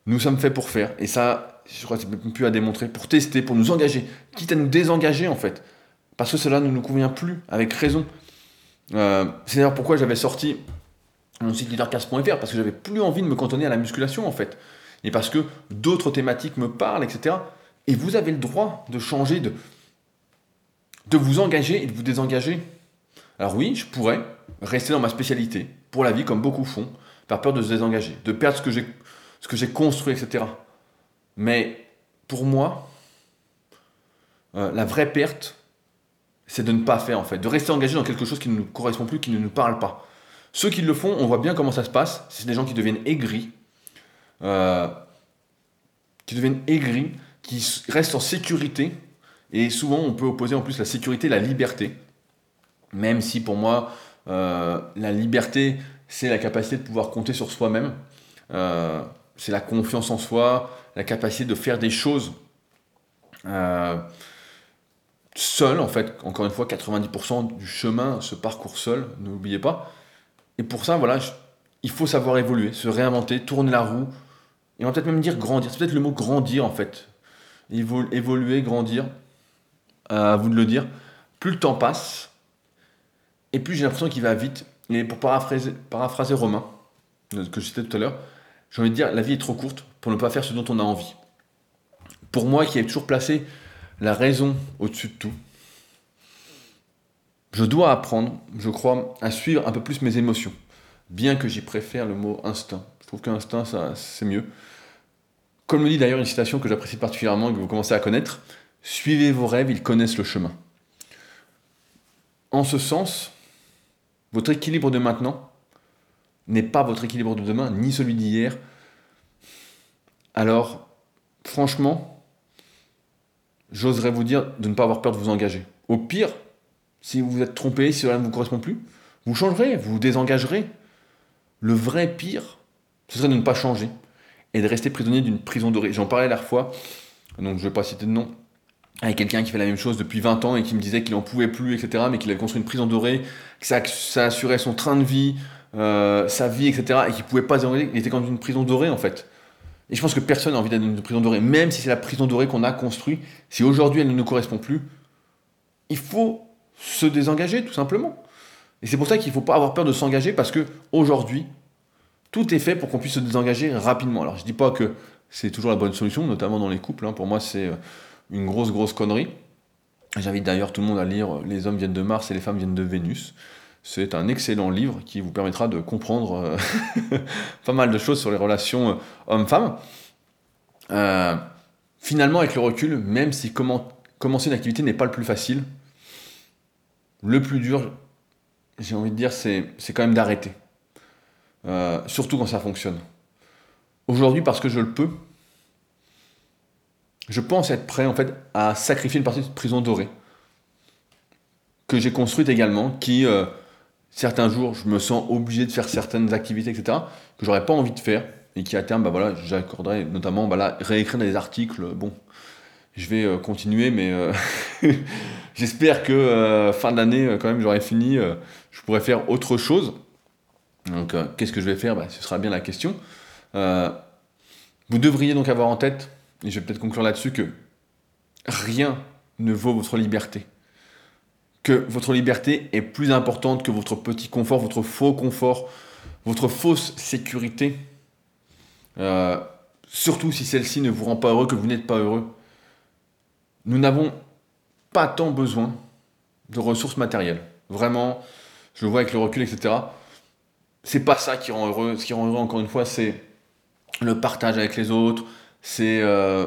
Nous sommes faits pour faire. Et ça, je crois que c'est même plus à démontrer, pour tester, pour nous engager, quitte à nous désengager en fait. Parce que cela ne nous convient plus, avec raison. Euh, c'est d'ailleurs pourquoi j'avais sorti mon site leadercast.fr, parce que j'avais plus envie de me cantonner à la musculation en fait. Et parce que d'autres thématiques me parlent, etc. Et vous avez le droit de changer, de, de vous engager et de vous désengager. Alors oui, je pourrais rester dans ma spécialité, pour la vie, comme beaucoup font, par peur de se désengager, de perdre ce que j'ai ce que j'ai construit, etc. Mais pour moi, euh, la vraie perte, c'est de ne pas faire en fait, de rester engagé dans quelque chose qui ne nous correspond plus, qui ne nous parle pas. Ceux qui le font, on voit bien comment ça se passe. C'est des gens qui deviennent aigris, euh, qui deviennent aigris, qui restent en sécurité. Et souvent, on peut opposer en plus la sécurité et la liberté. Même si pour moi, euh, la liberté, c'est la capacité de pouvoir compter sur soi-même c'est la confiance en soi, la capacité de faire des choses euh, seul, en fait. Encore une fois, 90% du chemin se parcourt seul, n'oubliez pas. Et pour ça, voilà, il faut savoir évoluer, se réinventer, tourner la roue. Et on va peut-être même dire grandir. C'est peut-être le mot grandir, en fait. évoluer, grandir. à vous de le dire. plus le temps passe, et plus j'ai l'impression qu'il va vite. Et pour paraphraser, paraphraser Romain, que je tout à l'heure, j'ai envie de dire, la vie est trop courte pour ne pas faire ce dont on a envie. Pour moi, qui ai toujours placé la raison au-dessus de tout, je dois apprendre, je crois, à suivre un peu plus mes émotions. Bien que j'y préfère le mot instinct. Je trouve qu'instinct, c'est mieux. Comme le dit d'ailleurs une citation que j'apprécie particulièrement et que vous commencez à connaître, suivez vos rêves, ils connaissent le chemin. En ce sens, votre équilibre de maintenant n'est pas votre équilibre de demain, ni celui d'hier. Alors, franchement, j'oserais vous dire de ne pas avoir peur de vous engager. Au pire, si vous vous êtes trompé, si cela ne vous correspond plus, vous changerez, vous vous désengagerez. Le vrai pire, ce serait de ne pas changer et de rester prisonnier d'une prison dorée. J'en parlais la fois, donc je ne vais pas citer de nom, avec quelqu'un qui fait la même chose depuis 20 ans et qui me disait qu'il n'en pouvait plus, etc., mais qu'il avait construit une prison dorée, que ça, ça assurait son train de vie, euh, sa vie, etc., et qu'il pouvait pas désengager. Il était comme une prison dorée, en fait. Et je pense que personne n'a envie d'être dans une prison dorée, même si c'est la prison dorée qu'on a construite. Si aujourd'hui elle ne nous correspond plus, il faut se désengager, tout simplement. Et c'est pour ça qu'il ne faut pas avoir peur de s'engager, parce que aujourd'hui, tout est fait pour qu'on puisse se désengager rapidement. Alors je ne dis pas que c'est toujours la bonne solution, notamment dans les couples. Hein. Pour moi, c'est euh, une grosse, grosse connerie. J'invite d'ailleurs tout le monde à lire Les hommes viennent de Mars et les femmes viennent de Vénus. C'est un excellent livre qui vous permettra de comprendre euh, pas mal de choses sur les relations euh, hommes-femmes. finalement, avec le recul, même si commencer une activité n'est pas le plus facile, le plus dur, j'ai envie de dire, c'est quand même d'arrêter. Euh, surtout quand ça fonctionne. Aujourd'hui, parce que je le peux, je pense être prêt en fait à sacrifier une partie de prison dorée que j'ai construite également, qui euh, certains jours je me sens obligé de faire certaines activités, etc. que j'aurais pas envie de faire et qui à terme, bah voilà, j'accorderai notamment bah là, réécrire des articles. Bon, je vais euh, continuer, mais J'espère que euh, fin d'année, euh, quand même, j'aurai fini. Euh, je pourrai faire autre chose. Donc, qu'est-ce que je vais faire? Bah, Ce sera bien la question. vous devriez donc avoir en tête, et je vais peut-être conclure là-dessus, que rien ne vaut votre liberté. Que votre liberté est plus importante que votre petit confort, votre faux confort, votre fausse sécurité. surtout si celle-ci ne vous rend pas heureux, que vous n'êtes pas heureux. Nous n'avons pas tant besoin de ressources matérielles. Vraiment, je le vois avec le recul, etc. C'est pas ça qui rend heureux. Ce qui rend heureux, encore une fois, c'est le partage avec les autres, c'est euh,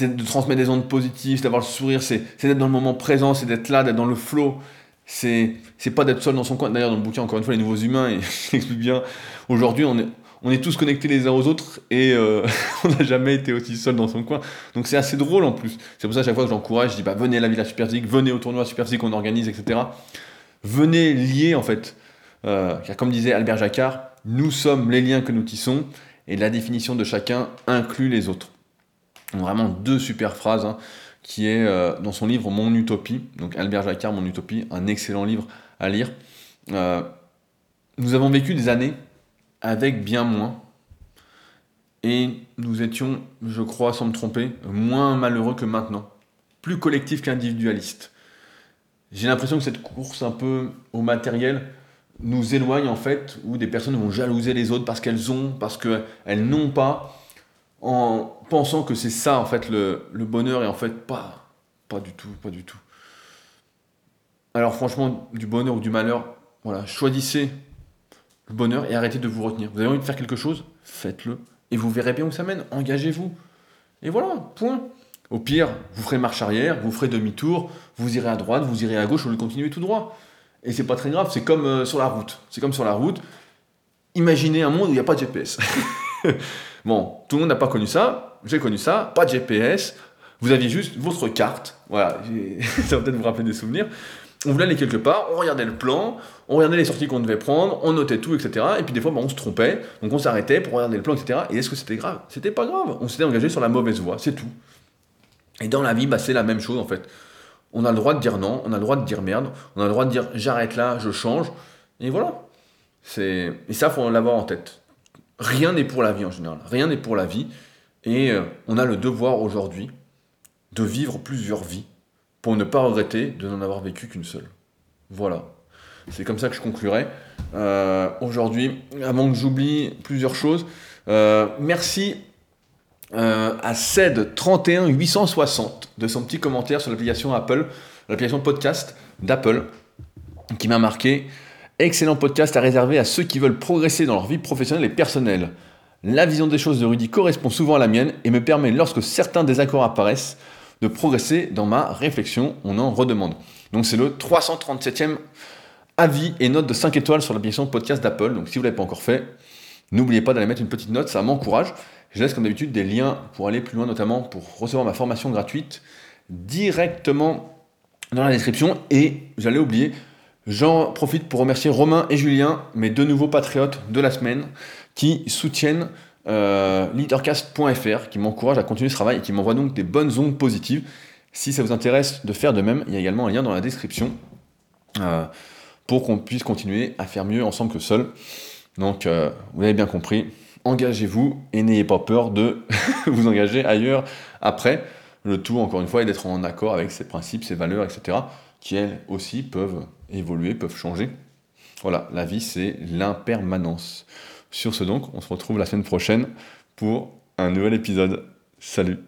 de transmettre des ondes positives, c'est d'avoir le sourire, c'est d'être dans le moment présent, c'est d'être là, d'être dans le flow. C'est pas d'être seul dans son coin. D'ailleurs, dans le bouquin, encore une fois, les nouveaux humains, il explique bien. Aujourd'hui, on est, on est tous connectés les uns aux autres et euh, on n'a jamais été aussi seul dans son coin. Donc c'est assez drôle en plus. C'est pour ça à chaque fois que j'encourage, je dis bah, venez à la Villa Superphysique, venez au tournoi Superphysique qu'on organise, etc. Venez lier en fait. Euh, car comme disait Albert Jacquard, nous sommes les liens que nous tissons et la définition de chacun inclut les autres. Vraiment deux super phrases hein, qui est euh, dans son livre Mon Utopie. Donc Albert Jacquard, Mon Utopie, un excellent livre à lire. nous avons vécu des années avec bien moins. Et nous étions, je crois, sans me tromper, moins malheureux que maintenant. Plus collectif qu'individualiste. J'ai l'impression que cette course un peu au matériel nous éloigne en fait, où des personnes vont jalouser les autres parce qu'elles ont, parce qu'elles n'ont pas, en pensant que c'est ça en fait le, bonheur et en fait pas, pas du tout, pas du tout. Alors franchement, du bonheur ou du malheur, voilà, choisissez le bonheur et arrêtez de vous retenir. Vous avez envie de faire quelque chose, faites-le. Et vous verrez bien où ça mène. Engagez-vous. Et voilà, point. Au pire, vous ferez marche arrière, vous ferez demi-tour, vous irez à droite, vous irez à gauche, vous continuez tout droit. Et c'est pas très grave, c'est comme euh, sur la route. C'est comme sur la route. Imaginez un monde où il n'y a pas de GPS. bon, tout le monde n'a pas connu ça. J'ai connu ça. Pas de GPS. Vous aviez juste votre carte. Voilà, ça va peut-être vous rappeler des souvenirs on voulait aller quelque part, on regardait le plan, on regardait les sorties qu'on devait prendre, on notait tout, etc. Et puis des fois, bah, on se trompait, donc on s'arrêtait pour regarder le plan, etc. Et est-ce que c'était grave? C'était pas grave, on s'était engagé sur la mauvaise voie, c'est tout. Et dans la vie, bah, c'est la même chose en fait. On a le droit de dire non, on a le droit de dire merde, on a le droit de dire j'arrête là, je change, et voilà. Et ça, faut l'avoir en tête. Rien n'est pour la vie en général, rien n'est pour la vie, et euh, on a le devoir aujourd'hui de vivre plusieurs vies pour ne pas regretter de n'en avoir vécu qu'une seule. Voilà. C'est comme ça que je conclurai. Euh, aujourd'hui, avant que j'oublie plusieurs choses, euh, merci à CED31860 de son petit commentaire sur l'application Apple, l'application podcast d'Apple, qui m'a marqué. Excellent podcast à réserver à ceux qui veulent progresser dans leur vie professionnelle et personnelle. La vision des choses de Rudy correspond souvent à la mienne et me permet, lorsque certains désaccords apparaissent, de progresser dans ma réflexion. On en redemande. Donc c'est le 337e avis et note de 5 étoiles sur l'application podcast d'Apple. Donc si vous ne l'avez pas encore fait, n'oubliez pas d'aller mettre une petite note, ça m'encourage. Je laisse comme d'habitude des liens pour aller plus loin, notamment pour recevoir ma formation gratuite directement dans la description. Et j'allais oublier, j'en profite pour remercier Romain et Julien, mes deux nouveaux patriotes de la semaine, qui soutiennent euh, leadercast.fr, qui m'encouragent à continuer ce travail et qui m'envoient donc des bonnes ondes positives. Si ça vous intéresse de faire de même, il y a également un lien dans la description. Euh, pour qu'on puisse continuer à faire mieux ensemble que seul. Donc, euh, vous avez bien compris, engagez-vous et n'ayez pas peur de vous engager ailleurs après. Le tout, encore une fois, est d'être en accord avec ses principes, ses valeurs, etc., qui elles aussi peuvent évoluer, peuvent changer. Voilà, la vie, c'est l'impermanence. Sur ce donc, on se retrouve la semaine prochaine pour un nouvel épisode. Salut